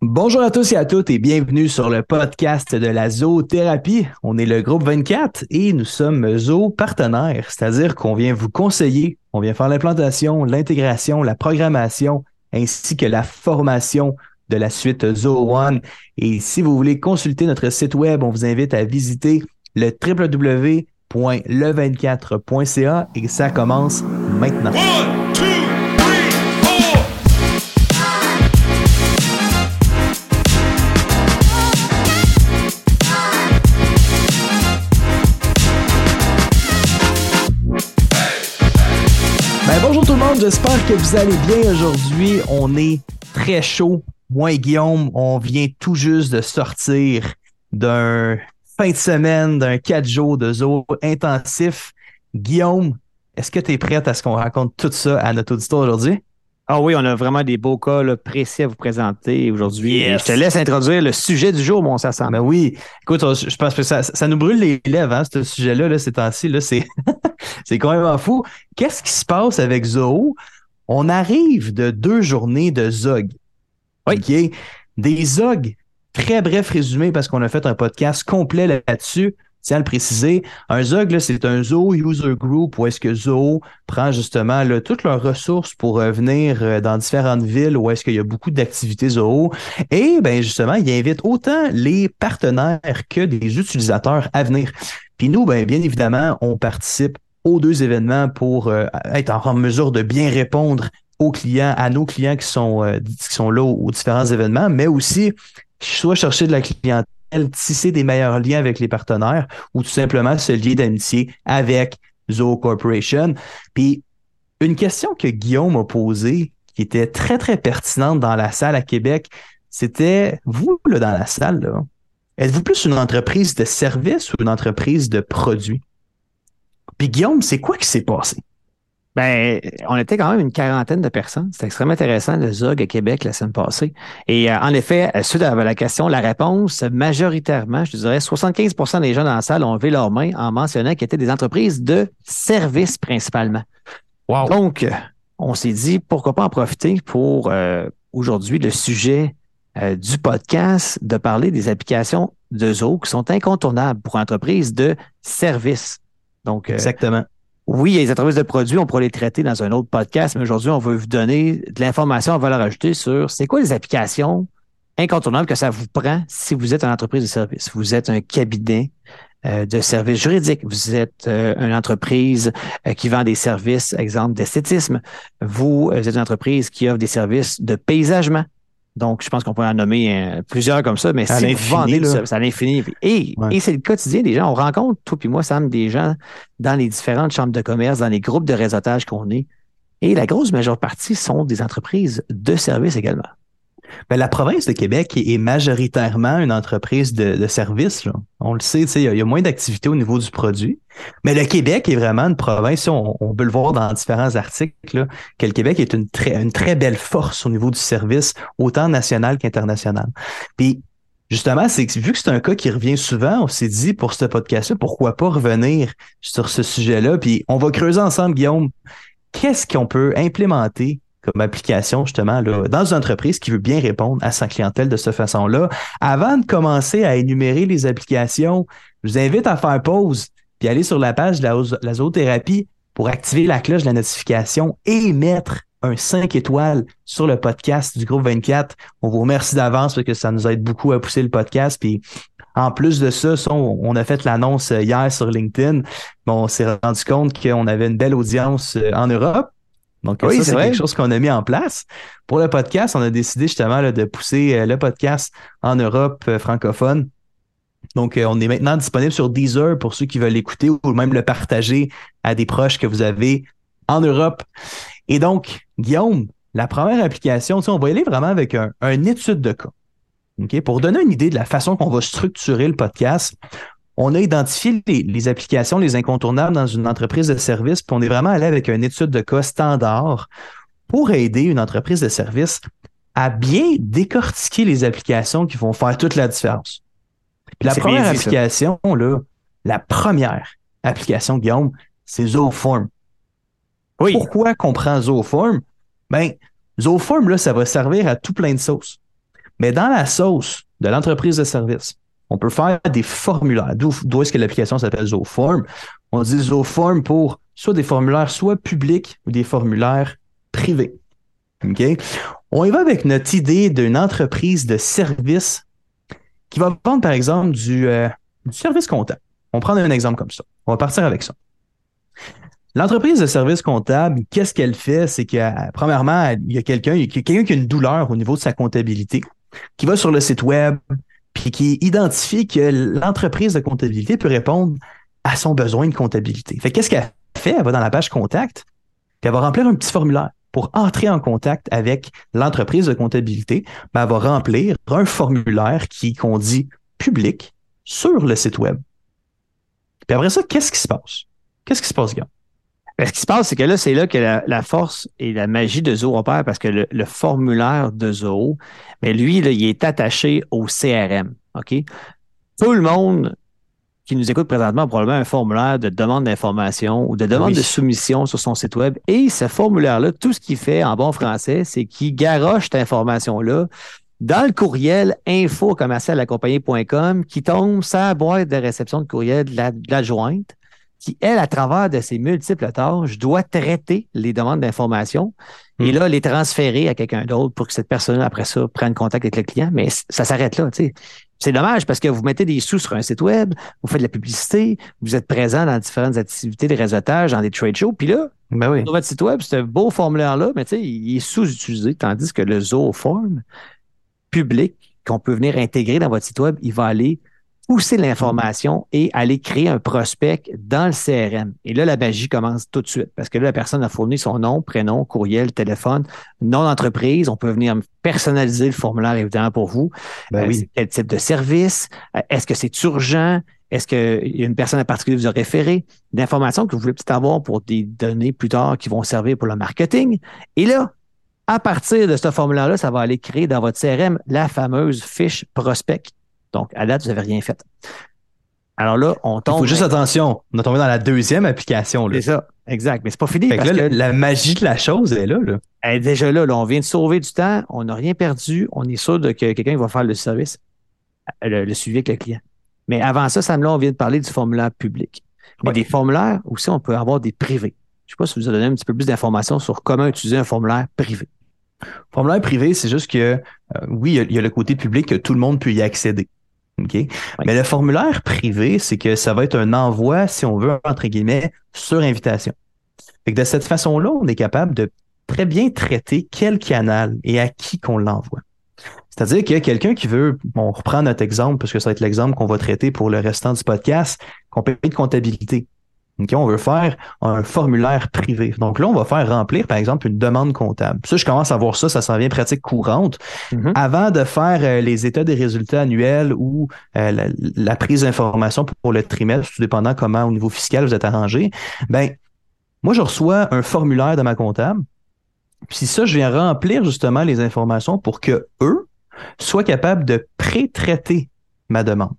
Bonjour à tous et à toutes et bienvenue sur le podcast de la zoothérapie. On est le groupe 24 et nous sommes zoo partenaires, c'est-à-dire qu'on vient vous conseiller, on vient faire l'implantation, l'intégration, la programmation ainsi que la formation de la suite Zoo One. Et si vous voulez consulter notre site web, on vous invite à visiter le www.le24.ca et ça commence maintenant. J'espère que vous allez bien aujourd'hui. On est très chaud. Moi et Guillaume, on vient tout juste de sortir d'un fin de semaine, d'un quatre jours de zoo intensif. Guillaume, est-ce que tu es prête à ce qu'on raconte tout ça à notre auditoire aujourd'hui? Ah oui, on a vraiment des beaux cas là, précis à vous présenter aujourd'hui. Yes. Je te laisse introduire le sujet du jour, mon Sassan. Ben oui. Écoute, je pense que ça, ça nous brûle les lèvres, hein, ce sujet-là, là, ces temps-ci. Là, c'est, c'est quand même fou. Qu'est-ce qui se passe avec Zoho? On arrive de deux journées de Zog. Oui. OK? Des Zog, très bref résumé, parce qu'on a fait un podcast complet là-dessus. Tiens à le préciser. Un là, c'est un Zoho User Group où est-ce que Zoho prend justement toutes leurs ressources pour euh, venir euh, dans différentes villes où est-ce qu'il y a beaucoup d'activités Zoho. Et ben justement, il invite autant les partenaires que des utilisateurs à venir. Puis nous, ben, bien évidemment, on participe aux deux événements pour euh, être en mesure de bien répondre aux clients, à nos clients qui sont, qui sont là aux différents événements, mais aussi soit chercher de la clientèle, tisser des meilleurs liens avec les partenaires ou tout simplement se lier d'amitié avec Zoho Corporation. Puis une question que Guillaume a posée, qui était très, très pertinente dans la salle à Québec, c'était, vous, là, dans la salle, êtes-vous plus une entreprise de service ou une entreprise de produits? Puis Guillaume, c'est quoi qui s'est passé? Ben, on était quand même une quarantaine de personnes. C'était extrêmement intéressant, le ZOG à Québec la semaine passée. Et euh, en effet, euh, suite à la question, la réponse, majoritairement, je te dirais, 75% des gens dans la salle ont levé leurs mains en mentionnant qu'ils étaient des entreprises de services principalement. Wow. Donc, euh, on s'est dit, pourquoi pas en profiter pour euh, aujourd'hui le sujet euh, du podcast, de parler des applications de Zoho qui sont incontournables pour entreprises de services. Donc, Exactement. Oui, il y a des entreprises de produits, on pourrait les traiter dans un autre podcast, mais aujourd'hui, on veut vous donner de l'information à valeur ajoutée sur c'est quoi les applications incontournables que ça vous prend si vous êtes une entreprise de service. Vous êtes un cabinet euh, de services juridiques. Vous êtes euh, une entreprise euh, qui vend des services, exemple, d'esthétisme. Vous euh, êtes une entreprise qui offre des services de paysagement. Donc, je pense qu'on peut en nommer euh, plusieurs comme ça, mais À si vous vendez là. service à l'infini, et, Ouais. et c'est le quotidien des gens. On rencontre, toi puis moi, Sam, des gens dans les différentes chambres de commerce, dans les groupes de réseautage qu'on est. Et la grosse majeure partie sont des entreprises de services également. Ben, la province de Québec est majoritairement une entreprise de, de services. On le sait, il y, a- moins d'activité au niveau du produit. Mais le Québec est vraiment une province, on, peut le voir dans différents articles, que le Québec est une très, une très belle force au niveau du service, autant national qu'international. Puis, justement, c'est vu que c'est un cas qui revient souvent, on s'est dit pour ce podcast-là, pourquoi pas revenir sur ce sujet-là? Puis, on va creuser ensemble, Guillaume, qu'est-ce qu'on peut implémenter comme application, justement, là, dans une entreprise qui veut bien répondre à sa clientèle de cette façon-là. Avant de commencer à énumérer les applications, je vous invite à faire pause puis aller sur la page de la, la zoothérapie pour activer la cloche de la notification et mettre un 5 étoiles sur le podcast du groupe 24. On vous remercie d'avance parce que ça nous aide beaucoup à pousser le podcast. Puis en plus de ça, on a fait l'annonce euh, hier sur LinkedIn. Bon, on s'est rendu compte qu'on avait une belle audience euh, en Europe. Donc, Oui, ça, c'est quelque chose qu'on a mis en place. Pour le podcast, on a décidé justement là, de pousser euh, le podcast en Europe euh, francophone. Donc, euh, on est maintenant disponible sur Deezer pour ceux qui veulent l'écouter ou même le partager à des proches que vous avez en Europe. Et donc, Guillaume, la première application, on va y aller vraiment avec un, un étude de cas. OK? Pour donner une idée de la façon qu'on va structurer le podcast, on a identifié les, les applications, les incontournables dans une entreprise de service, puis on est vraiment allé avec une étude de cas standard pour aider une entreprise de service à bien décortiquer les applications qui vont faire toute la différence. Puis la première ça. application, là, la première application, Guillaume, c'est Zooform. Oui. Pourquoi qu'on prend Zooform? Ben, Zooform, là, ça va servir à tout plein de sauces. Mais dans la sauce de l'entreprise de service, on peut faire des formulaires. D'où est-ce que l'application s'appelle ZoForm? On dit ZoForm pour soit des formulaires soit publics ou des formulaires privés. OK? On y va avec notre idée d'une entreprise de service qui va vendre, par exemple, du, euh, service comptable. On prend un exemple comme ça. On va partir avec ça. L'entreprise de service comptable, qu'est-ce qu'elle fait? C'est que, premièrement, il y a quelqu'un, il y a quelqu'un qui a une douleur au niveau de sa comptabilité, qui va sur le site web, puis qui identifie que l'entreprise de comptabilité peut répondre à son besoin de comptabilité. Fait qu'est-ce qu'elle fait? Elle va dans la page contact, puis elle va remplir un petit formulaire pour entrer en contact avec l'entreprise de comptabilité. Ben, elle va remplir un formulaire qui qu'on dit public sur le site web. Puis après ça, qu'est-ce qui se passe? Qu'est-ce qui se passe, gars? Ben, ce qui se passe, c'est que là, c'est là que la, force et la magie de Zoho opèrent parce que le, formulaire de Zoho, mais ben, lui, là, il est attaché au CRM. OK? Tout le monde qui nous écoute présentement a probablement un formulaire de demande d'information ou de demande de soumission sur son site web. Et ce formulaire-là, tout ce qu'il fait en bon français, c'est qu'il garoche cette information-là dans le courriel info commercial qui tombe sa boîte de réception de courriel de l'adjointe qui, elle, à travers de ses multiples tâches, doit traiter les demandes d'information et hmm. là, les transférer à quelqu'un d'autre pour que cette personne, après ça, prenne contact avec le client. Mais ça s'arrête là, tu sais. C'est dommage parce que vous mettez des sous sur un site web, vous faites de la publicité, vous êtes présent dans différentes activités de réseautage, dans des trade shows, puis là, ben oui. sur votre site web, c'est un beau formulaire-là, mais tu sais, il est sous-utilisé, tandis que le Zooform public qu'on peut venir intégrer dans votre site web, il va aller pousser l'information et aller créer un prospect dans le CRM. Et là, la magie commence tout de suite parce que là, la personne a fourni son nom, prénom, courriel, téléphone, nom d'entreprise. On peut venir personnaliser le formulaire évidemment pour vous. Ben euh, Quel type de service? Euh, est-ce que c'est urgent? Est-ce qu'il y a une personne en particulier vous a référé? D'informations que vous voulez peut-être avoir pour des données plus tard qui vont servir pour le marketing. Et là, à partir de ce formulaire-là, ça va aller créer dans votre CRM la fameuse fiche prospect donc, à date, vous n'avez rien fait. Alors là, on tombe. Il faut juste attention. On est tombé dans la deuxième application. C'est ça, exact. Mais c'est pas fini. parce que la magie de la chose est là. là. Elle est déjà là, là. On vient de sauver du temps. On n'a rien perdu. On est sûr de que quelqu'un va faire le service, le, suivi avec le client. Mais avant ça, Sam, là, on vient de parler du formulaire public. Mais des formulaires aussi, on peut avoir des privés. Je ne sais pas si vous avez donné un petit peu plus d'informations sur comment utiliser un formulaire privé. Formulaire privé, c'est juste que, euh, oui, il y, a le côté public que tout le monde peut y accéder. Mais le formulaire privé, c'est que ça va être un envoi, si on veut, entre guillemets, sur invitation. de cette façon-là, on est capable de très bien traiter quel canal et à qui qu'on l'envoie. C'est-à-dire qu'il y a quelqu'un qui veut, on reprend notre exemple, parce que ça va être l'exemple qu'on va traiter pour le restant du podcast, compagnie de comptabilité on veut faire un formulaire privé. Donc là, on va faire remplir, par exemple, une demande comptable. Ça, je commence à voir ça, ça s'en vient pratique courante. Mm-hmm. Avant de faire euh, les états des résultats annuels ou euh, la, prise d'information pour le trimestre, tout dépendant comment au niveau fiscal vous êtes arrangé, ben moi, je reçois un formulaire de ma comptable. Puis ça, je viens remplir justement les informations pour que eux soient capables de pré-traiter ma demande.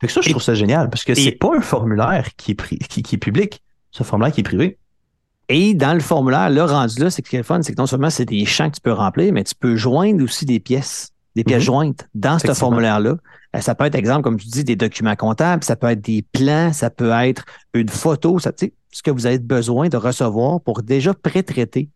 Fait que ça, je trouve ça génial parce que c'est pas un formulaire qui est, qui, qui est public, c'est un formulaire qui est privé. Et dans le formulaire, là, rendu là, c'est que le fun, c'est que non seulement c'est des champs que tu peux remplir, mais tu peux joindre aussi des pièces, des pièces mm-hmm. jointes dans ce formulaire-là. Euh, ça peut être, exemple, comme tu dis, des documents comptables, ça peut être des plans, ça peut être une photo, ça, ce que vous avez besoin de recevoir pour déjà pré-traiter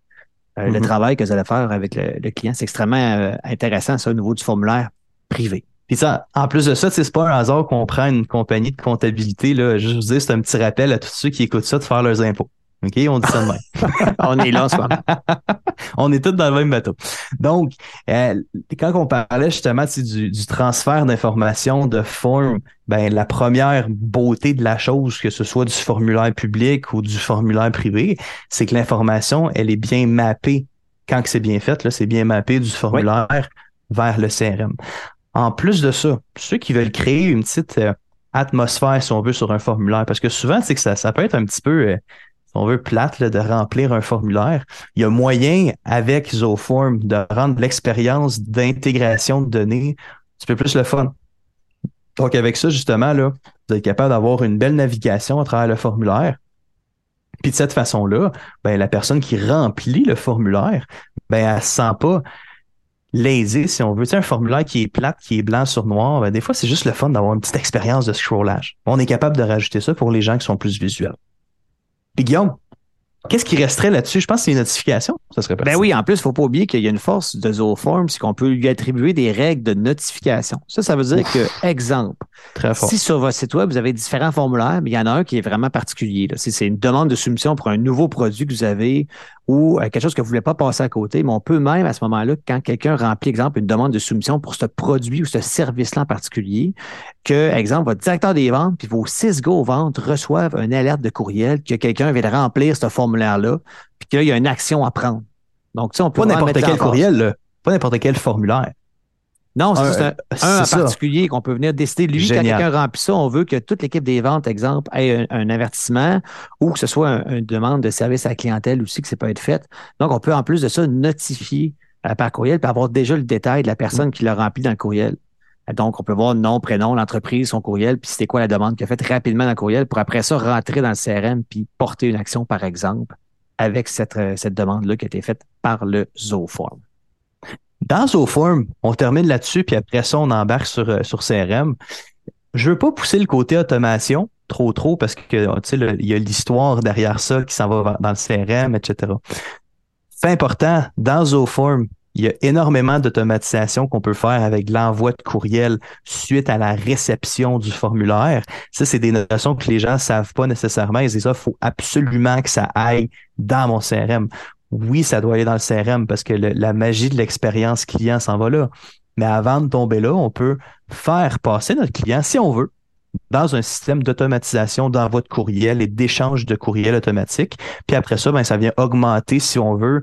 euh, le mm-hmm. travail que vous allez faire avec le, client. C'est extrêmement euh, intéressant, ça, au niveau du formulaire privé. Puis ça, en plus de ça, c'est pas un hasard qu'on prend une compagnie de comptabilité. Là. Je vous dis, c'est un petit rappel à tous ceux qui écoutent ça de faire leurs impôts. OK? On dit ça de même. on est là en ce moment. on est tous dans le même bateau. Donc, euh, quand on parlait justement du, du transfert d'informations de forme, ben la première beauté de la chose, que ce soit du formulaire public ou du formulaire privé, c'est que l'information, elle est bien mappée. Quand c'est bien fait, là, c'est bien mappé du formulaire vers le CRM. En plus de ça, ceux qui veulent créer une petite euh, atmosphère, si on veut, sur un formulaire, parce que souvent, c'est que ça, peut être un petit peu, euh, si on veut, plate de remplir un formulaire. Il y a moyen, avec Zoform, de rendre l'expérience d'intégration de données un petit peu plus le fun. Donc, avec ça, justement, là, vous êtes capable d'avoir une belle navigation à travers le formulaire. Puis de cette façon-là, ben, la personne qui remplit le formulaire, ben, elle ne sent pas lazy, si on veut. Tu sais, un formulaire qui est plate, qui est blanc sur noir, ben, des fois, c'est juste le fun d'avoir une petite expérience de scrollage. On est capable de rajouter ça pour les gens qui sont plus visuels. Puis Guillaume, Qu'est-ce qui resterait là-dessus? Je pense que c'est une notification. Ça serait Ben oui, en plus, il ne faut pas oublier qu'il y a une force de Zooform, c'est qu'on peut lui attribuer des règles de notification. Ça, ça veut dire que, exemple, si sur votre site web, vous avez différents formulaires, mais il y en a un qui est vraiment particulier. Si c'est une demande de soumission pour un nouveau produit que vous avez ou euh, quelque chose que vous ne voulez pas passer à côté, mais on peut même à ce moment-là, quand quelqu'un remplit, exemple, une demande de soumission pour ce produit ou ce service-là en particulier, que, exemple, votre directeur des ventes puis vos six go ventes reçoivent un alerte de courriel que quelqu'un vient de remplir ce formulaire-là, puis qu'il y a une action à prendre. Donc, tu sais, on peut pas n'importe quel courriel, pas n'importe quel formulaire. Non, c'est un, un, en particulier qu'on peut venir décider. Lui, quand quelqu'un remplit ça, on veut que toute l'équipe des ventes, exemple, ait un, avertissement ou que ce soit une demande de service à la clientèle aussi que ça peut être fait. Donc, on peut en plus de ça notifier euh, par courriel et avoir déjà le détail de la personne qui l'a rempli dans le courriel. Donc, on peut voir nom, prénom, l'entreprise, son courriel, puis c'était quoi la demande qu'il a faite rapidement dans le courriel pour après ça rentrer dans le CRM puis porter une action, par exemple, avec cette, euh, cette demande-là qui a été faite par le Zooform. Dans Zooform, on termine là-dessus, puis après ça, on embarque sur, euh, sur CRM. Je veux pas pousser le côté automation trop, trop, parce que il y a l'histoire derrière ça qui s'en va dans le CRM, etc. C'est important, dans Zooform, il y a énormément d'automatisation qu'on peut faire avec l'envoi de courriel suite à la réception du formulaire. Ça, c'est des notions que les gens savent pas nécessairement. C'est ça, il faut absolument que ça aille dans mon CRM oui, ça doit aller dans le CRM parce que la magie de l'expérience client s'en va là. Mais avant de tomber là, on peut faire passer notre client, si on veut, dans un système d'automatisation d'envoi de courriel et d'échange de courriel automatique. Puis après ça, ben, ça vient augmenter, si on veut,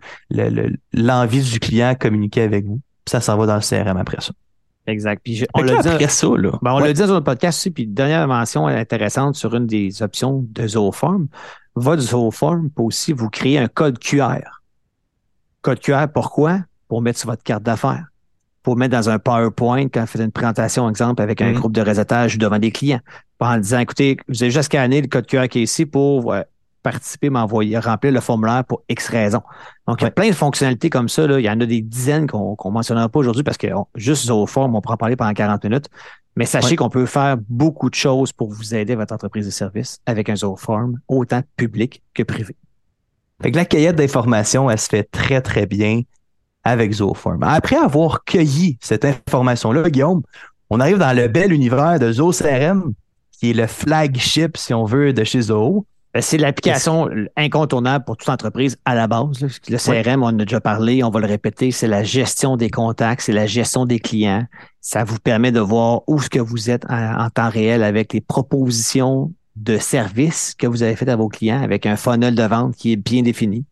l'envie du client à communiquer avec vous. Ça s'en va dans le CRM après ça. Exact. Puis on l'a dit après ça, là. Ben, on l'a dit dans notre podcast aussi, puis dernière mention intéressante sur une des options de Zooform. Votre Zooform peut aussi vous créer un code QR. Code QR, pourquoi? Pour mettre sur votre carte d'affaires. Pour mettre dans un PowerPoint quand vous faites une présentation, exemple, avec un mm-hmm. groupe de réseautage devant des clients. En disant, écoutez, vous avez juste scanné le code QR qui est ici pour participer, m'envoyer, remplir le formulaire pour X raison. Donc, il y a plein de fonctionnalités comme ça. Là. Il y en a des dizaines qu'on ne mentionnera pas aujourd'hui parce que juste Zooform, on pourra en parler pendant 40 minutes. Mais sachez qu'on peut faire beaucoup de choses pour vous aider votre entreprise de service avec un Zooform, autant public que privé. Fait que la cueillette d'informations, elle se fait très, très bien avec Zooform. Après avoir cueilli cette information-là, Guillaume, on arrive dans le bel univers de ZooCRM, qui est le flagship, si on veut, de chez Zoo. Ben, c'est l'application incontournable pour toute entreprise à la base. Le CRM, on en a déjà parlé, on va le répéter, c'est la gestion des contacts, c'est la gestion des clients. Ça vous permet de voir où ce que vous êtes en temps réel avec les propositions de services que vous avez fait à vos clients avec un funnel de vente qui est bien défini.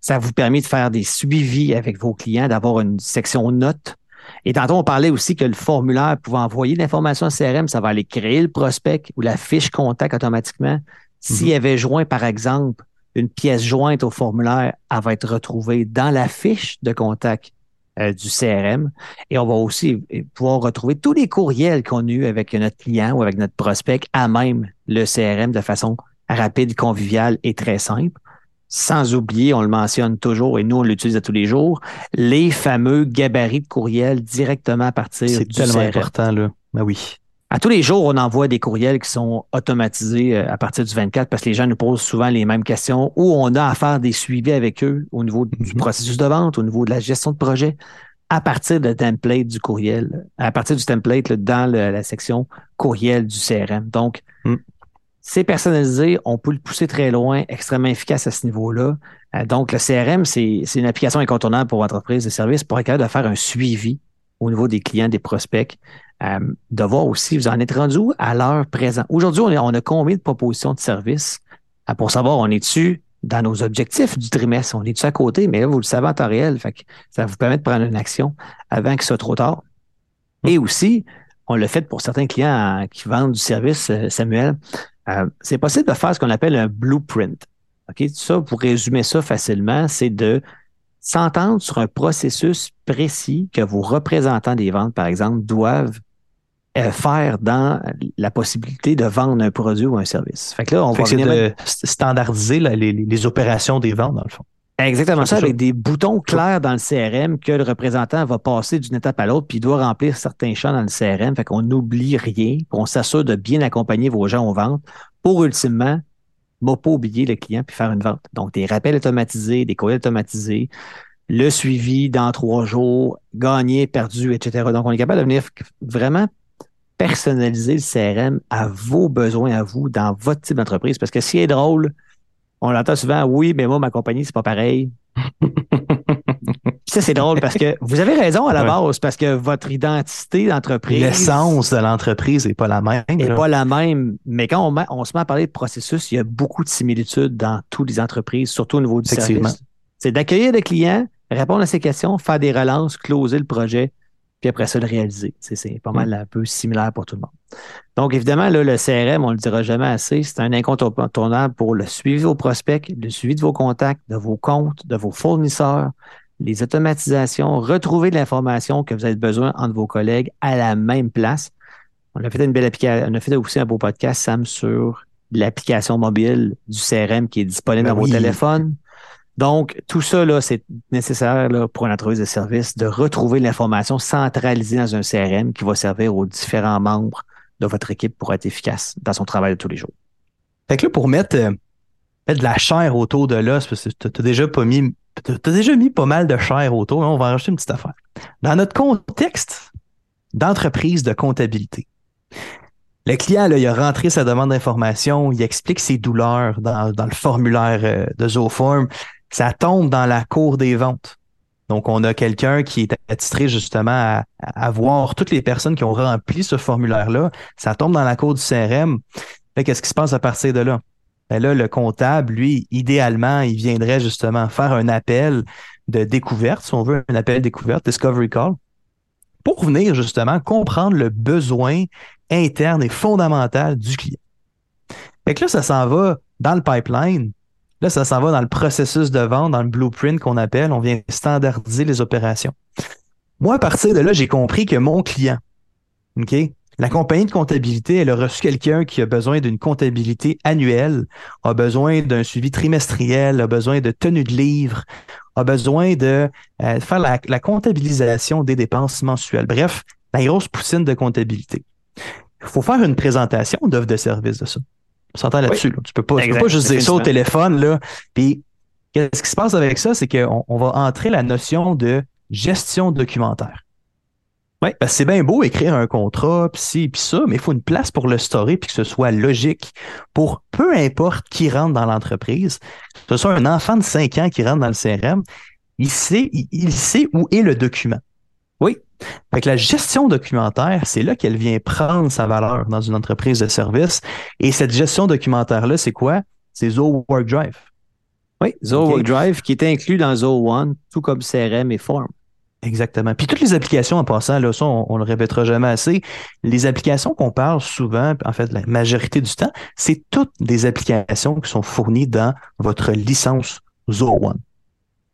Ça vous permet de faire des suivis avec vos clients, d'avoir une section notes. Et tantôt, on parlait aussi que le formulaire pouvait envoyer l'information à CRM, ça va aller créer le prospect ou la fiche contact automatiquement. S'il y mhm. avait joint, par exemple, une pièce jointe au formulaire, elle va être retrouvée dans la fiche de contact euh, du CRM. Et on va aussi pouvoir retrouver tous les courriels qu'on a eus avec notre client ou avec notre prospect à même le CRM de façon rapide, conviviale et très simple. Sans oublier, on le mentionne toujours et nous, on l'utilise à tous les jours, les fameux gabarits de courriel directement à partir du CRM. C'est tellement important, là. Ben oui. À tous les jours, on envoie des courriels qui sont automatisés euh, à partir du 24 parce que les gens nous posent souvent les mêmes questions ou on a à faire des suivis avec eux au niveau du mhm. processus de vente, au niveau de la gestion de projet, à partir de template du courriel, à partir du template dans la section courriel du CRM. Donc, mm. c'est personnalisé, on peut le pousser très loin, extrêmement efficace à ce niveau-là. Euh, donc, le CRM, c'est une application incontournable pour votre entreprise de service pour être capable de faire un suivi au niveau des clients, des prospects, euh, de voir aussi, vous en êtes rendu où à l'heure présente? Aujourd'hui, on, a combien de propositions de services? Euh, pour savoir, on est-tu dans nos objectifs du trimestre, on est-tu à côté, mais là, vous le savez en temps réel, fait que ça vous permet de prendre une action avant que ce soit trop tard. Hum. Et aussi, on le fait pour certains clients qui vendent du service, euh, Samuel, c'est possible de faire ce qu'on appelle un blueprint. OK? Ça, pour résumer ça facilement, c'est de s'entendre sur un processus précis que vos représentants des ventes, par exemple, doivent euh, faire dans la possibilité de vendre un produit ou un service. Fait que là, on va de standardiser les, opérations des ventes, dans le fond. Exactement ça, avec des boutons clairs dans le CRM que le représentant va passer d'une étape à l'autre, puis il doit remplir certains champs dans le CRM. Fait qu'on n'oublie rien, qu'on s'assure de bien accompagner vos gens aux ventes pour ultimement ne pas oublier le client puis faire une vente. Donc, des rappels automatisés, des courriels automatisés, le suivi dans trois jours, gagné, perdu, etc. Donc, on est capable de venir vraiment personnaliser le CRM à vos besoins, à vous, dans votre type d'entreprise. Parce que ce qui est drôle, on l'entend souvent, oui, mais moi, ma compagnie, c'est pas pareil. ça, c'est drôle parce que vous avez raison à la base, parce que votre identité d'entreprise. L'essence de l'entreprise n'est pas la même. N'est pas la même. Mais quand on, on, se met à parler de processus, il y a beaucoup de similitudes dans toutes les entreprises, surtout au niveau du service. C'est d'accueillir des clients, répondre à ces questions, faire des relances, closer le projet, puis après ça, le réaliser. C'est pas mal un peu similaire pour tout le monde. Donc, évidemment, là, le CRM, on ne le dira jamais assez, c'est un incontournable pour le suivi de vos prospects, le suivi de vos contacts, de vos comptes, de vos fournisseurs, les automatisations, retrouver de l'information que vous avez besoin entre vos collègues à la même place. On a fait une belle application, on a fait aussi un beau podcast, Sam, sur l'application mobile du CRM qui est disponible ben dans vos téléphones. Donc, tout ça, là, c'est nécessaire pour une entreprise de service de retrouver l'information centralisée dans un CRM qui va servir aux différents membres de votre équipe pour être efficace dans son travail de tous les jours. Fait que là, pour mettre, euh, de la chair autour de l'os, parce que tu déjà pas mis. As déjà mis pas mal de chair autour, hein, on va en rajouter une petite affaire. Dans notre contexte d'entreprise de comptabilité, le client, il a rentré sa demande d'information, il explique ses douleurs dans, dans le formulaire euh, de Zooform ça tombe dans la cour des ventes. Donc, on a quelqu'un qui est attitré justement à, voir toutes les personnes qui ont rempli ce formulaire-là. Ça tombe dans la cour du CRM. Qu'est-ce qui se passe à partir de là? Ben là, le comptable, lui, idéalement, il viendrait justement faire un appel de découverte, si on veut, un appel découverte, Discovery Call, pour venir justement comprendre le besoin interne et fondamental du client. Fait que là, ça s'en va dans le pipeline Là, ça s'en va dans le processus de vente, dans le blueprint qu'on appelle. On vient standardiser les opérations. Moi, à partir de là, j'ai compris que mon client, OK, la compagnie de comptabilité, elle a reçu quelqu'un qui a besoin d'une comptabilité annuelle, a besoin d'un suivi trimestriel, a besoin de tenue de livre, a besoin de euh, faire la, comptabilisation des dépenses mensuelles. Bref, la grosse poussine de comptabilité. Il faut faire une présentation d'offre de service de ça. On s'entend là-dessus. Tu peux pas, peux pas juste dire ça au téléphone. Là. Puis, qu'est-ce qui se passe avec ça? C'est qu'on on va entrer la notion de gestion documentaire. Oui, parce que c'est bien beau écrire un contrat, puis ci, puis ça, mais il faut une place pour le story, puis que ce soit logique pour peu importe qui rentre dans l'entreprise, que ce soit un enfant de 5 ans qui rentre dans le CRM, il sait, il sait où est le document. Oui. Fait que la gestion documentaire, c'est là qu'elle vient prendre sa valeur dans une entreprise de service. Et cette gestion documentaire-là, c'est quoi? C'est Zoho WorkDrive. Oui, Zoho WorkDrive qui est inclus dans Zoho One, tout comme CRM et Form. Exactement. Puis toutes les applications en passant, là, ça, on, ne le répétera jamais assez. Les applications qu'on parle souvent, en fait, la majorité du temps, c'est toutes des applications qui sont fournies dans votre licence Zoho One.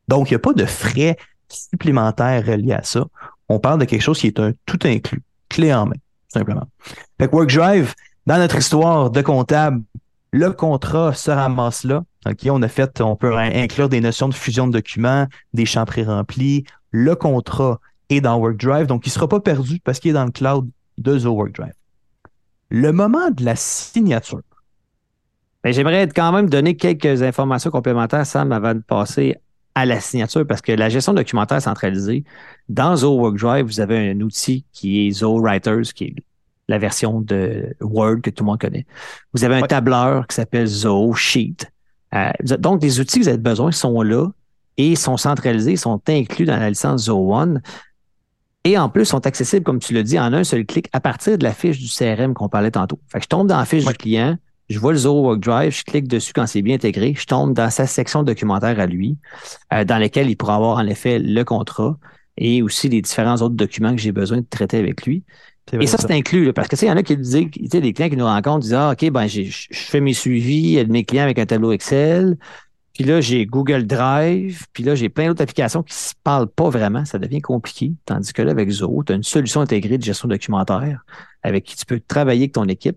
Donc, il n'y a pas de frais supplémentaires reliés à ça on parle de quelque chose qui est un tout inclus, clé en main, simplement. Fait que WorkDrive, dans notre histoire de comptable, le contrat se ramasse là. On a on peut inclure des notions de fusion de documents, des champs pré-remplis. Le contrat est dans WorkDrive, donc il ne sera pas perdu parce qu'il est dans le cloud de The WorkDrive. Le moment de la signature. Ben, j'aimerais quand même donner quelques informations complémentaires, Sam, avant de passer à la signature parce que la gestion documentaire centralisée, dans Zoho WorkDrive, vous avez un outil qui est Zoho Writers, qui est la version de Word que tout le monde connaît. Vous avez un tableur qui s'appelle Zoho Sheet. Euh, donc, les outils que vous avez besoin sont là et sont centralisés, sont inclus dans la licence Zoho One. Et en plus, sont accessibles, comme tu l'as dit, en un seul clic à partir de la fiche du CRM qu'on parlait tantôt. Fait que je tombe dans la fiche du client, je vois le Zoho Work Drive, je clique dessus quand c'est bien intégré, je tombe dans sa section documentaire à lui, euh, dans laquelle il pourra avoir en effet le contrat et aussi les différents autres documents que j'ai besoin de traiter avec lui. Et ça, c'est inclus, parce que tu sais, il y en a qui disent, tu sais, des clients qui nous rencontrent disent Ah, OK, ben, je fais mes suivis de mes clients avec un tableau Excel. Puis là, j'ai Google Drive. Puis là, j'ai plein d'autres applications qui ne se parlent pas vraiment. Ça devient compliqué. Tandis que là, avec Zoho, tu as une solution intégrée de gestion documentaire avec qui tu peux travailler avec ton équipe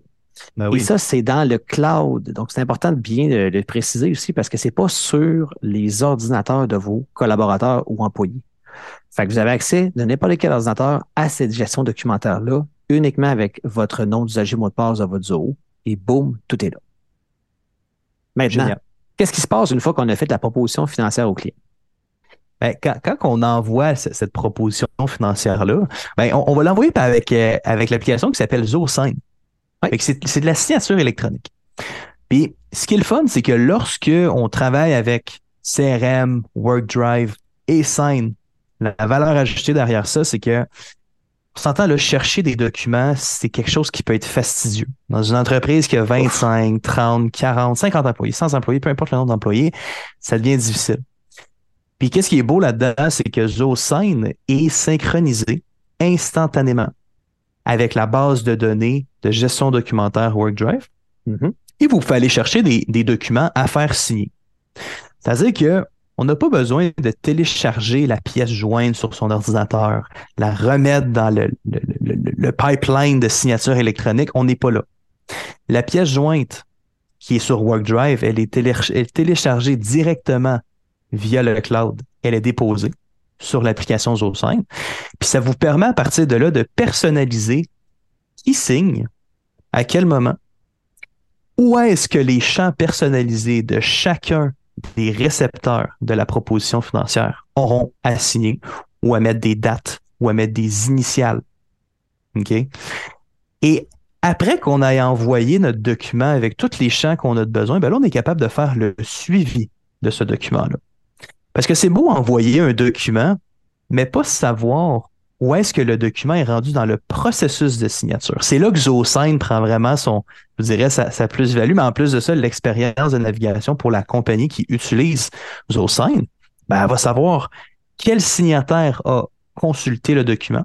Ben Et oui. ça, c'est dans le cloud. Donc, c'est important de bien le, le préciser aussi parce que c'est pas sur les ordinateurs de vos collaborateurs ou employés. Fait que vous avez accès de n'importe quel ordinateur à cette gestion documentaire-là uniquement avec votre nom d'usager mot de passe de votre Zoho et boum, tout est là. Maintenant, qu'est-ce qui se passe une fois qu'on a fait la proposition financière au client? Ben, quand, quand on envoie ce- cette proposition financière-là, ben, on, on va l'envoyer avec, euh, avec l'application qui s'appelle ZoSign. Ouais. C'est de la signature électronique. Puis, ce qui est le fun, c'est que lorsque on travaille avec CRM, WorkDrive et Sign, la la valeur ajoutée derrière ça, c'est que on s'entend là, chercher des documents, c'est quelque chose qui peut être fastidieux. Dans une entreprise qui a 25, 30, 40, 50 employés, 100 employés, peu importe le nombre d'employés, ça devient difficile. Puis qu'est-ce qui est beau là-dedans, c'est que ZoSign est synchronisé instantanément avec la base de données de gestion documentaire WorkDrive. Mhm. Et vous pouvez aller chercher des, des documents à faire signer. C'est-à-dire que on n'a pas besoin de télécharger la pièce jointe sur son ordinateur, la remettre dans le, le- le- le- le pipeline de signature électronique. On n'est pas là. La pièce jointe qui est sur WorkDrive, elle est, télé- elle est téléchargée directement via le cloud. Elle est déposée sur l'application ZoSign. Puis ça vous permet à partir de là de personnaliser qui signe, à quel moment, où est-ce que les champs personnalisés de chacun des récepteurs de la proposition financière auront à signer ou à mettre des dates ou à mettre des initiales. OK? Et après qu'on ait envoyé notre document avec tous les champs qu'on a de besoin, ben là, on est capable de faire le suivi de ce document-là. Parce que c'est beau envoyer un document, mais pas savoir où est-ce que le document est rendu dans le processus de signature. C'est là que ZoSign prend vraiment son, je dirais, sa, plus-value, mais en plus de ça, l'expérience de navigation pour la compagnie qui utilise ZoSign, ben, elle va savoir quel signataire a consulté le document.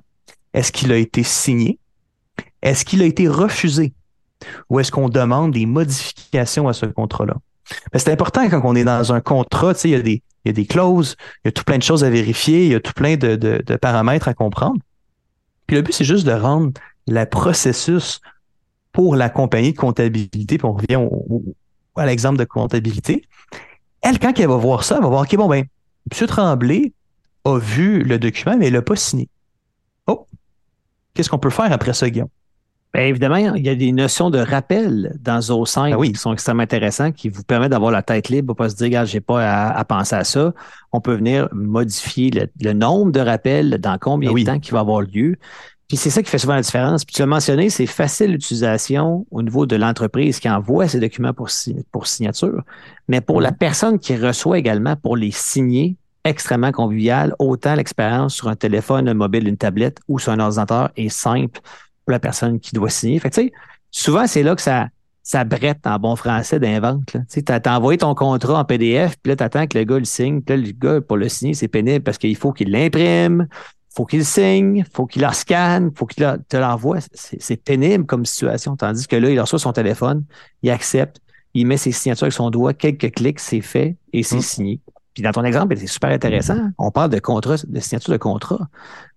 Est-ce qu'il a été signé? Est-ce qu'il a été refusé? Ou est-ce qu'on demande des modifications à ce contrat-là? Ben, c'est important quand on est dans un contrat, tu sais, il y a des, il y a des clauses, il y a tout plein de choses à vérifier, il y a tout plein de, de, de paramètres à comprendre. Puis le but, c'est juste de rendre le processus pour la compagnie de comptabilité, puis on revient au- au- à l'exemple de comptabilité. Elle, quand elle va voir ça, elle va voir, OK, bon, ben, M. Tremblay a vu le document, mais il l'a pas signé. Oh, qu'est-ce qu'on peut faire après ça, Guillaume? Bien évidemment, il y a des notions de rappel dans ZO5 Ah oui. qui sont extrêmement intéressantes, qui vous permettent d'avoir la tête libre, pas se dire, regarde, j'ai pas à, à penser à ça. On peut venir modifier le, le nombre de rappels, dans combien oui. de temps qui va avoir lieu. Puis c'est ça qui fait souvent la différence. Puis tu l'as mentionné, c'est facile l'utilisation au niveau de l'entreprise qui envoie ces documents pour, pour signature. Mais pour la personne qui reçoit également, pour les signer, extrêmement convivial, autant l'expérience sur un téléphone, un mobile, une tablette ou sur un ordinateur est simple pour la personne qui doit signer. Fait que, tu sais, souvent, c'est là que ça, ça brette en bon français d'invente. Tu sais, t'as t'as envoyé ton contrat en PDF, puis là, t'attends que le gars le signe. Puis là, le gars, pour le signer, c'est pénible parce qu'il faut qu'il l'imprime, faut qu'il le signe, faut qu'il la scanne, faut qu'il te l'envoie. C'est pénible comme situation. Tandis que là, il reçoit son téléphone, il accepte, il met ses signatures avec son doigt, quelques clics, c'est fait et c'est Mm. signé. Puis dans ton exemple, c'est super intéressant. On parle de contrat, de signature de contrat,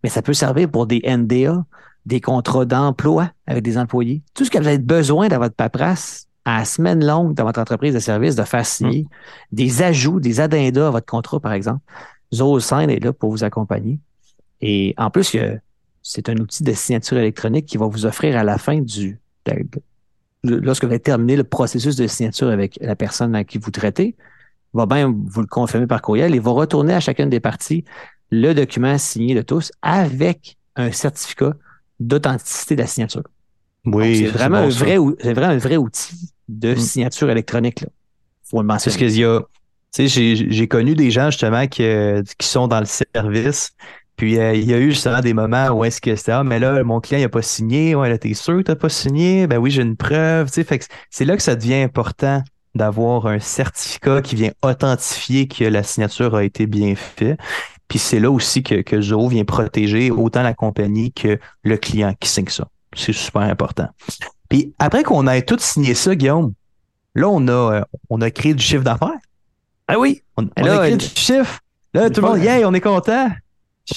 mais ça peut servir pour des NDA, des contrats d'emploi avec des employés. Tout ce que vous avez besoin dans votre paperasse à la semaine longue dans votre entreprise de service de faire signer des ajouts, des addendas à votre contrat, par exemple. ZoSign est là pour vous accompagner. Et en plus, c'est un outil de signature électronique qui va vous offrir à la fin du, de- de- lorsque vous avez terminé le processus de signature avec la personne à qui vous traitez, va bien vous le confirmer par courriel et va retourner à chacune des parties le document signé de tous avec un certificat d'authenticité de la signature. Oui, c'est vraiment, bon, vrai, vraiment un vrai outil de Mm. signature électronique. Là. Faut le Parce mentionner. qu'il y a, j'ai, connu des gens justement qui, euh, qui sont dans le service. Puis euh, il y a eu justement des moments où est-ce que c'était, ah, mais là, mon client il a pas signé. Ouais, là, t'es sûr que t'as pas signé? Ben oui, j'ai une preuve. Fait que c'est là que ça devient important d'avoir un certificat qui vient authentifier que la signature a été bien faite. Puis c'est là aussi que, que Zoho vient protéger autant la compagnie que le client qui signe ça. C'est super important. Puis après qu'on ait tout signé ça, Guillaume, là, on a, euh, on a créé du chiffre d'affaires. Ah oui, On, Et on là, a créé il- du chiffre. Là, tout le monde, yeah, on est content.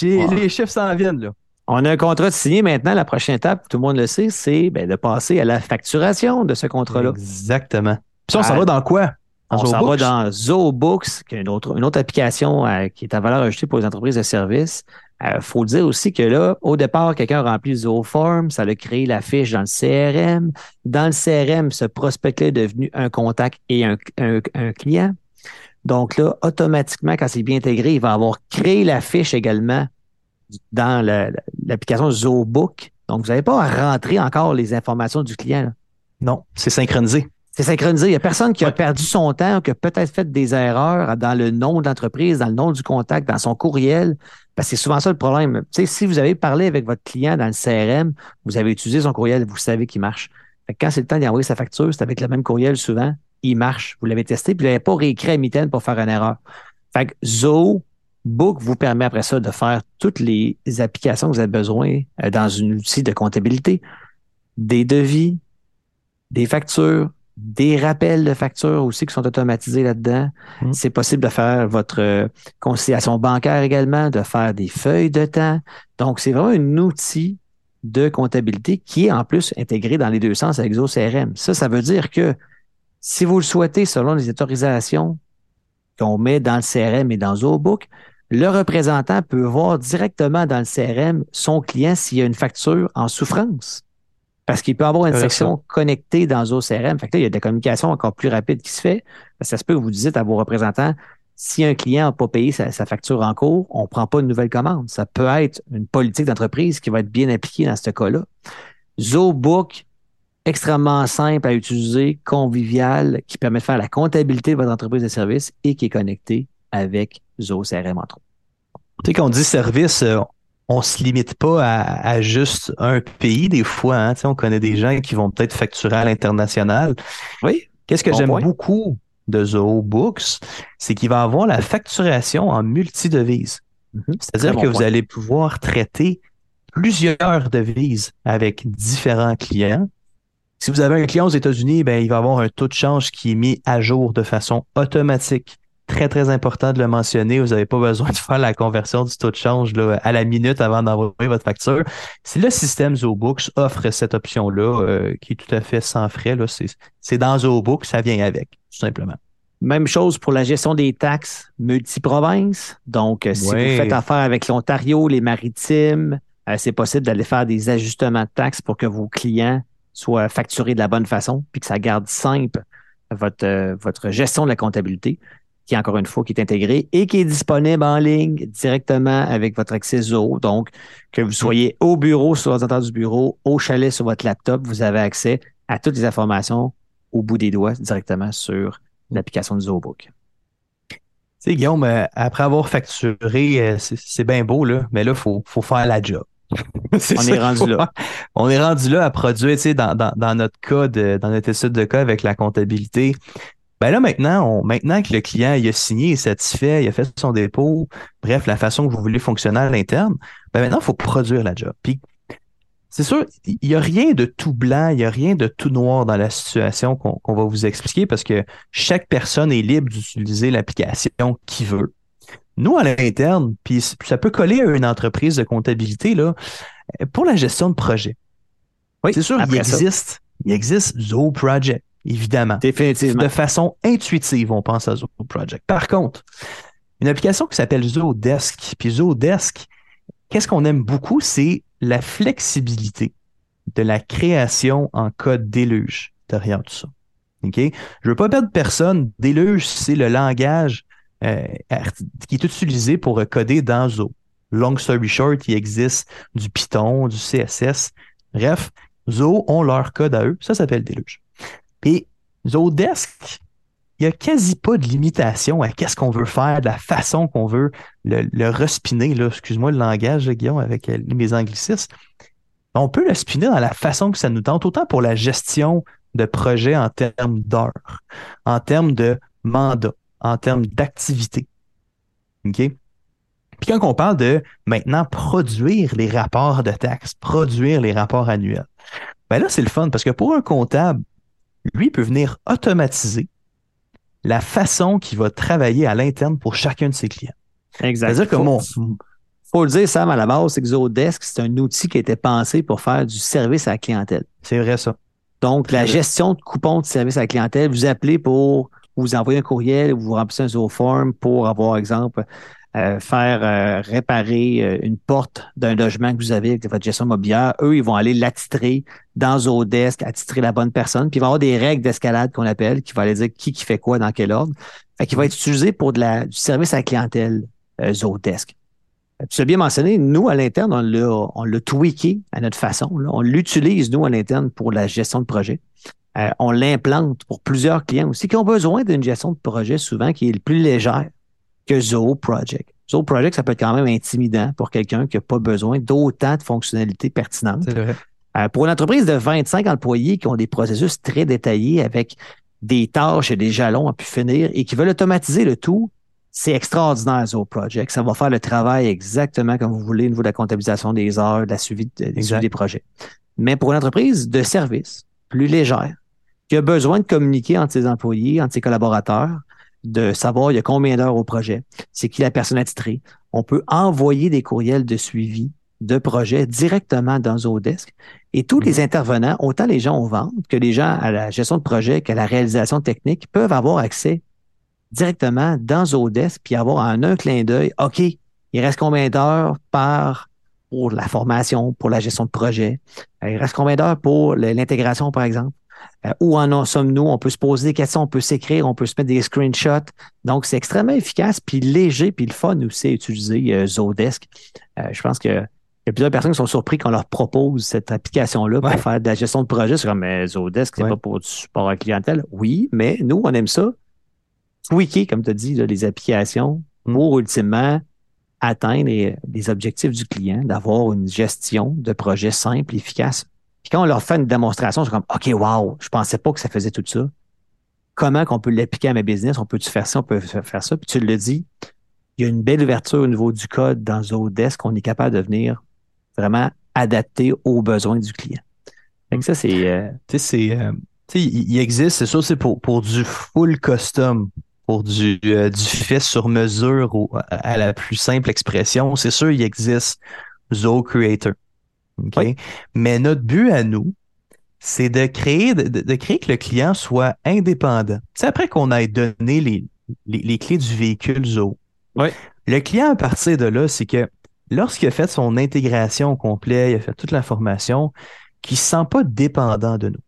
Les chiffres s'en viennent, là. On a un contrat de signé maintenant. La prochaine étape, tout le monde le sait, c'est ben, de passer à la facturation de ce contrat-là. Exactement. Puis on s'en Ah, va dans quoi? On s'en va dans ZooBooks, qui est une autre, une autre application euh, qui est à valeur ajoutée pour les entreprises de services. Il faut dire aussi que là, au départ, quelqu'un a rempli ZooForm, ça a créé la fiche dans le CRM. Dans le CRM, ce prospect-là est devenu un contact et un, un- un client. Donc là, automatiquement, quand c'est bien intégré, il va avoir créé la fiche également dans la- la- l'application ZooBook. Donc, vous n'avez pas à rentrer encore les informations du client. là. Non, c'est synchronisé. C'est synchronisé. Il n'y a personne qui a perdu son temps, qui a peut-être fait des erreurs dans le nom de l'entreprise, dans le nom du contact, dans son courriel. Parce que c'est souvent ça le problème. Tu sais, si vous avez parlé avec votre client dans le CRM, vous avez utilisé son courriel, vous savez qu'il marche. Fait que quand c'est le temps d'y envoyer sa facture, c'est avec le même courriel souvent, il marche. Vous l'avez testé, puis vous l'avez pas réécrit à mitaine pour faire une erreur. Fait que Zoho Book vous permet après ça de faire toutes les applications que vous avez besoin euh, dans une outil de comptabilité, des devis, des factures, des rappels de factures aussi qui sont automatisés là-dedans. Mm. C'est possible de faire votre euh, conciliation bancaire également, de faire des feuilles de temps. Donc, c'est vraiment un outil de comptabilité qui est en plus intégré dans les deux sens avec ZoCRM. Ça, ça veut dire que si vous le souhaitez, selon les autorisations qu'on met dans le CRM et dans ZooBook, le représentant peut voir directement dans le CRM son client s'il y a une facture en souffrance. Parce qu'il peut avoir une section connectée dans ZooCRM. Fait que là, il y a de la communication encore plus rapide qui se fait. Parce que ça se peut que vous dites à vos représentants, si un client n'a pas payé sa, sa facture en cours, on ne prend pas une nouvelle commande. Ça peut être une politique d'entreprise qui va être bien appliquée dans ce cas-là. ZooBook, extrêmement simple à utiliser, convivial, qui permet de faire la comptabilité de votre entreprise de service et qui est connecté avec ZooCRM, entre autres. Tu sais, quand on dit service, euh, on se limite pas à, à juste un pays des fois. Hein? On connaît des gens qui vont peut-être facturer à l'international. Oui. Qu'est-ce que Bon j'aime beaucoup de Zoho Books, c'est qu'il va avoir la facturation en multidevises. Mhm. C'est-à-dire Très bon que vous allez pouvoir traiter plusieurs devises avec différents clients. Si vous avez un client aux États-Unis, ben, il va avoir un taux de change qui est mis à jour de façon automatique. Très, très important de le mentionner. Vous n'avez pas besoin de faire la conversion du taux de change là, à la minute avant d'envoyer votre facture. Si le système ZooBooks offre cette option-là, euh, qui est tout à fait sans frais, là, c'est, c'est dans ZooBooks, ça vient avec, tout simplement. Même chose pour la gestion des taxes multiprovinces. Donc, euh, si Ouais. vous faites affaire avec l'Ontario, les maritimes, euh, c'est possible d'aller faire des ajustements de taxes pour que vos clients soient facturés de la bonne façon, puis que ça garde simple votre, euh, votre gestion de la comptabilité, qui, encore une fois, qui est intégrée et qui est disponible en ligne directement avec votre accès Zoho. Donc, que vous soyez au bureau, sur l'ordinateur du bureau, au chalet, sur votre laptop, vous avez accès à toutes les informations au bout des doigts directement sur l'application de ZooBook. Tu sais, Guillaume, euh, après avoir facturé, euh, c'est, bien beau, là, mais là, il faut, faut faire la job. On ça est rendu là. faire. On est rendu là à produire, tu sais, dans, dans, dans notre cas, de, dans notre étude de cas avec la comptabilité. Ben là, maintenant, on, maintenant que le client il a signé, il est satisfait, il a fait son dépôt, bref, la façon que vous voulez fonctionner à l'interne, ben maintenant, il faut produire la job. Puis, c'est sûr, il n'y a rien de tout blanc, il n'y a rien de tout noir dans la situation qu'on va vous expliquer parce que chaque personne est libre d'utiliser l'application qu'il veut. Nous, à l'interne, puis ça peut coller à une entreprise de comptabilité, là, pour la gestion de projet. Oui, c'est sûr, il après ça. existe, il existe Zoho Project, évidemment. Définitivement. De façon intuitive, on pense à Zoho Project. Par contre, une application qui s'appelle Zodesk, puis Zodesk, qu'est-ce qu'on aime beaucoup, c'est la flexibilité de la création en code déluge derrière tout ça. OK? Je veux pas perdre personne. Déluge, c'est le langage euh, qui est utilisé pour coder dans Zo. Long story short, il existe du Python, du CSS. Bref, Zo ont leur code à eux. Ça s'appelle Déluge. Puis Zodesk, il n'y a quasi pas de limitation à qu'est-ce qu'on veut faire, de la façon qu'on veut le, respiner. Excuse-moi le langage, Guillaume, avec euh, mes anglicismes. On peut le spinner dans la façon que ça nous tente, autant pour la gestion de projets en termes d'heures, en termes de mandat, en termes d'activité. OK? Puis quand on parle de maintenant produire les rapports de taxes, produire les rapports annuels, ben là, c'est le fun parce que pour un comptable, lui peut venir automatiser la façon qu'il va travailler à l'interne pour chacun de ses clients. Exact. C'est-à-dire que mon, faut le dire, Sam, à la base, c'est que Zodesk, c'est un outil qui été pensé pour faire du service à la clientèle. C'est vrai, ça. Donc, la gestion de coupons de service à la clientèle, vous appelez pour vous envoyer un courriel, vous remplissez un Zoform pour avoir, exemple, euh, faire euh, réparer euh, une porte d'un logement que vous avez avec votre gestion immobilière. Eux, ils vont aller l'attitrer dans Zodesk, attitrer la bonne personne, puis il va y avoir des règles d'escalade qu'on appelle, qui va aller dire qui qui fait quoi dans quel ordre. Fait qu'il va être utilisé pour de la, du service à la clientèle Zodesk. Tu l'as bien mentionné, nous, à l'interne, on l'a, on l'a tweaké à notre façon. On l'utilise, nous, à l'interne, pour la gestion de projet. on l'implante pour plusieurs clients aussi qui ont besoin d'une gestion de projet souvent qui est le plus légère que Zoho Project. Zoho Project, ça peut être quand même intimidant pour quelqu'un qui n'a pas besoin d'autant de fonctionnalités pertinentes. Euh, pour une entreprise de 25 employés qui ont des processus très détaillés avec des tâches et des jalons à pu finir et qui veulent automatiser le tout, c'est extraordinaire, Zoho Project. Ça va faire le travail exactement comme vous voulez au niveau de la comptabilisation des heures, de la suivi, des projets. Mais pour une entreprise de service plus légère, qui a besoin de communiquer entre ses employés, entre ses collaborateurs, de savoir il y a combien d'heures au projet, c'est qui la personne attitrée. On peut envoyer des courriels de suivi de projet directement dans Zodesk. Et tous les mhm. intervenants, autant les gens au vente que les gens à la gestion de projet, qu'à la réalisation technique, peuvent avoir accès directement dans Zodesk puis avoir en un clin d'œil, OK, il reste combien d'heures par pour la formation, pour la gestion de projet? Il reste combien d'heures pour l'intégration, par exemple? Euh, où en sommes-nous? On peut se poser des questions, on peut s'écrire, on peut se mettre des screenshots. Donc, c'est extrêmement efficace, puis léger, puis le fun aussi à utiliser euh, Zodesk. Euh, je pense que il y a plusieurs personnes qui sont surpris qu'on leur propose cette application-là pour faire de la gestion de projet. C'est comme, mais Zodesk, c'est pas pour du support à clientèle. Oui, mais nous, on aime ça. Tweaker, comme tu as dit, les applications mm. pour ultimement atteindre les objectifs du client, d'avoir une gestion de projet simple, efficace, puis quand on leur fait une démonstration, c'est comme OK, wow, je pensais pas que ça faisait tout ça. Comment qu'on peut l'appliquer à mes business? On peut-tu faire ça? On peut faire ça? Puis tu le dis, il y a une belle ouverture au niveau du code dans Zodesk on est capable de venir vraiment adapter aux besoins du client. Donc ça, c'est. Euh, tu sais, c'est. Euh, il existe, c'est sûr, c'est pour, pour du full custom, pour du, euh, du fait sur mesure ou à la plus simple expression. C'est sûr, il existe Zo Creator. Mais notre but à nous, c'est de créer, de, créer que le client soit indépendant. C'est après qu'on ait donné les, les, clés du véhicule Zo. Le client, à partir de là, c'est que lorsqu'il a fait son intégration au complet, il a fait toute la formation, qu'il ne se sent pas dépendant de nous.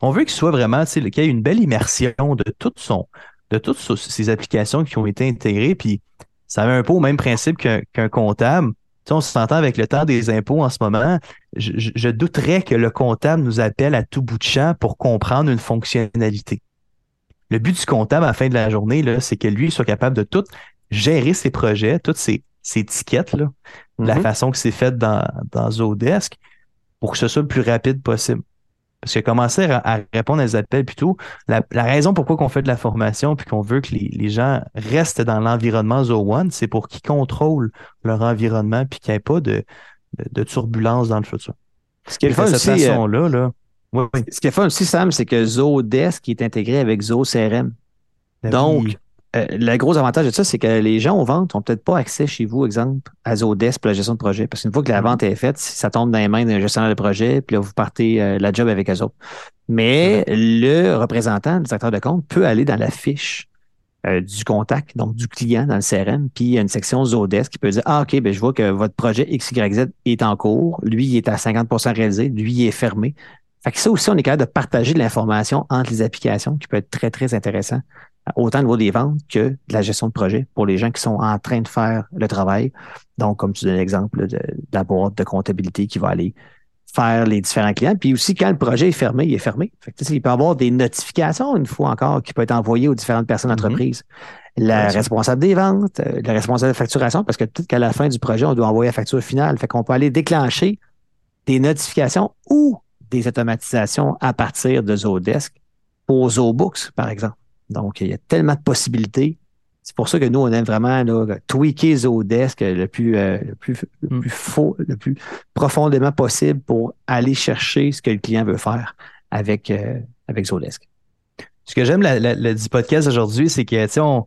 On veut qu'il soit vraiment, qu'il y ait une belle immersion de tout son, de toutes ces applications qui ont été intégrées, puis ça avait un peu au même principe qu'un comptable on s'entend avec le temps des impôts en ce moment, je, douterais que le comptable nous appelle à tout bout de champ pour comprendre une fonctionnalité. Le but du comptable à la fin de la journée, c'est que lui soit capable de tout gérer ses projets, toutes ses, ses tickets, là, la mm-hmm. façon que c'est fait dans, dans Zodesk, pour que ce soit le plus rapide possible. Parce que commencer à, répondre à des appels plutôt, la, la raison pourquoi on fait de la formation puis qu'on veut que les, gens restent dans l'environnement Zo One, c'est pour qu'ils contrôlent leur environnement puis qu'il n'y ait pas de, de, turbulence dans le futur. Ce qui est fun aussi, euh, là, Ce qui est fun aussi, Sam, c'est que Zodesk est intégré avec Zo CRM. Ben Donc, euh, le gros avantage de ça, c'est que les gens aux ventes n'ont peut-être pas accès chez vous, exemple, à Zodesk pour la gestion de projet. Parce qu'une fois que la mm-hmm. vente est faite, ça tombe dans les mains d'un gestionnaire de projet, puis là, vous partez euh, la job avec eux autres. Mais le représentant, le directeur de compte, peut aller dans la fiche euh, du contact, donc du client dans le CRM, puis il y a une section Zodesk qui peut dire Ah, OK, ben, je vois que votre projet XYZ est en cours, lui, il est à 50% réalisé, lui, il est fermé. Fait que ça aussi, on est capable de partager de l'information entre les applications qui peut être très, très intéressant autant au niveau des ventes que de la gestion de projet pour les gens qui sont en train de faire le travail. Donc, comme tu donnes l'exemple de, la boîte de comptabilité qui va aller faire les différents clients. Puis aussi, quand le projet est fermé, il est fermé. Fait que, il peut y avoir des notifications, une fois encore, qui peuvent être envoyées aux différentes personnes d'entreprise. Mm-hmm. La responsable des ventes, euh, la responsable de facturation, parce que peut-être qu'à la fin du projet, on doit envoyer la facture finale. Fait qu'on peut aller déclencher des notifications ou des automatisations à partir de Zodesk pour Zobooks, par exemple. Donc, il y a tellement de possibilités. C'est pour ça que nous, on aime vraiment là, tweaker Zodesk le plus, euh, le, plus, le mm. plus faux, le plus profondément possible pour aller chercher ce que le client veut faire avec, euh, avec Zodesk. Ce que j'aime le du podcast aujourd'hui, c'est que on,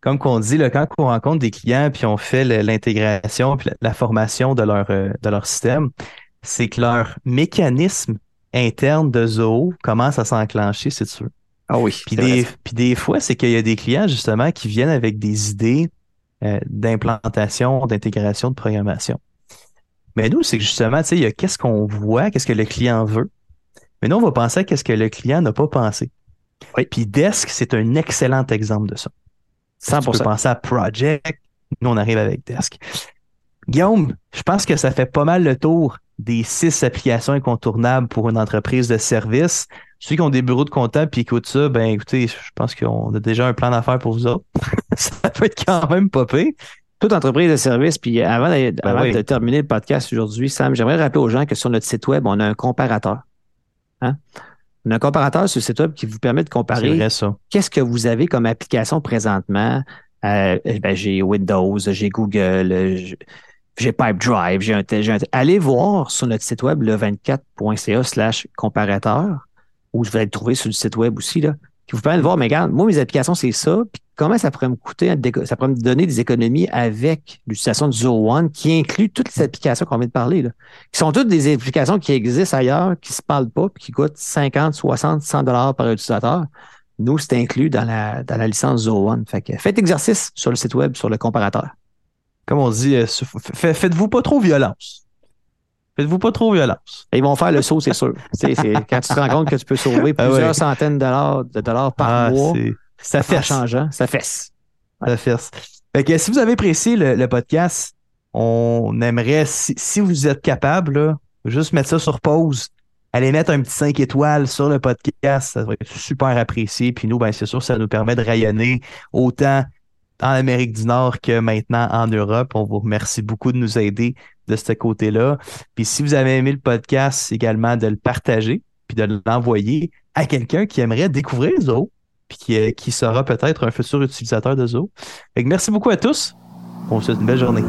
comme qu'on dit, là, quand on rencontre des clients puis on fait l'intégration puis la, formation de leur, euh, de leur système, c'est que leur mécanisme interne de Zoho commence à s'enclencher, c'est sûr. Ah oui. Puis des, puis des fois, c'est qu'il y a des clients justement qui viennent avec des idées euh, d'implantation, d'intégration, de programmation. Mais nous, c'est que justement, tu sais, il y a qu'est-ce qu'on voit, qu'est-ce que le client veut. Mais nous, on va penser à qu'est-ce que le client n'a pas pensé. Oui. Puis Desk, c'est un excellent exemple de ça. 100%. Tu peux penser à Project. Nous, on arrive avec Desk. Guillaume, je pense que ça fait pas mal le tour des six applications incontournables pour une entreprise de service. Ceux qui ont des bureaux de comptable et écoutent ça, ben écoutez, je pense qu'on a déjà un plan d'affaires pour vous autres. ça peut être quand même pas Toute entreprise de service, puis avant, ben de terminer le podcast aujourd'hui, Sam, j'aimerais rappeler aux gens que sur notre site web, on a un comparateur. Hein? On a un comparateur sur le site web qui vous permet de comparer qu'est-ce que vous avez comme application présentement. Euh, ben, j'ai Windows, j'ai Google, j'ai Pipedrive, j'ai un, un, Allez voir sur notre site web le 24.ca slash comparateur, où je vais le trouver sur le site web aussi, là, qui vous permet de voir, mais regarde, moi, mes applications, c'est ça, puis comment ça pourrait me coûter, ça pourrait me donner des économies avec l'utilisation du Zero One, qui inclut toutes les applications qu'on vient de parler, là, qui sont toutes des applications qui existent ailleurs, qui ne se parlent pas, puis qui coûtent 50, 60, 100 dollars par utilisateur. Nous, c'est inclus dans la, dans la licence Zero One. Faites l'exercice sur le site web, sur le comparateur comme on dit, euh, faites-vous pas trop violence. Faites-vous pas trop violence. Ils vont faire le saut, c'est sûr. c'est, quand tu te rends compte que tu peux sauver ah plusieurs centaines de dollars, de dollars par ah, mois, ça fait changeant, ça fesse. Ça fesse. Fait que si vous avez apprécié le, podcast, on aimerait, si, vous êtes capable, juste mettre ça sur pause, aller mettre un petit 5 étoiles sur le podcast, ça va être super apprécié. Puis nous, ben, c'est sûr, ça nous permet de rayonner autant en Amérique du Nord que maintenant en Europe. On vous remercie beaucoup de nous aider de ce côté-là. Puis si vous avez aimé le podcast, également de le partager, puis de l'envoyer à quelqu'un qui aimerait découvrir Zo, puis qui, euh, qui sera peut-être un futur utilisateur de Zo. merci beaucoup à tous. On vous souhaite une belle journée.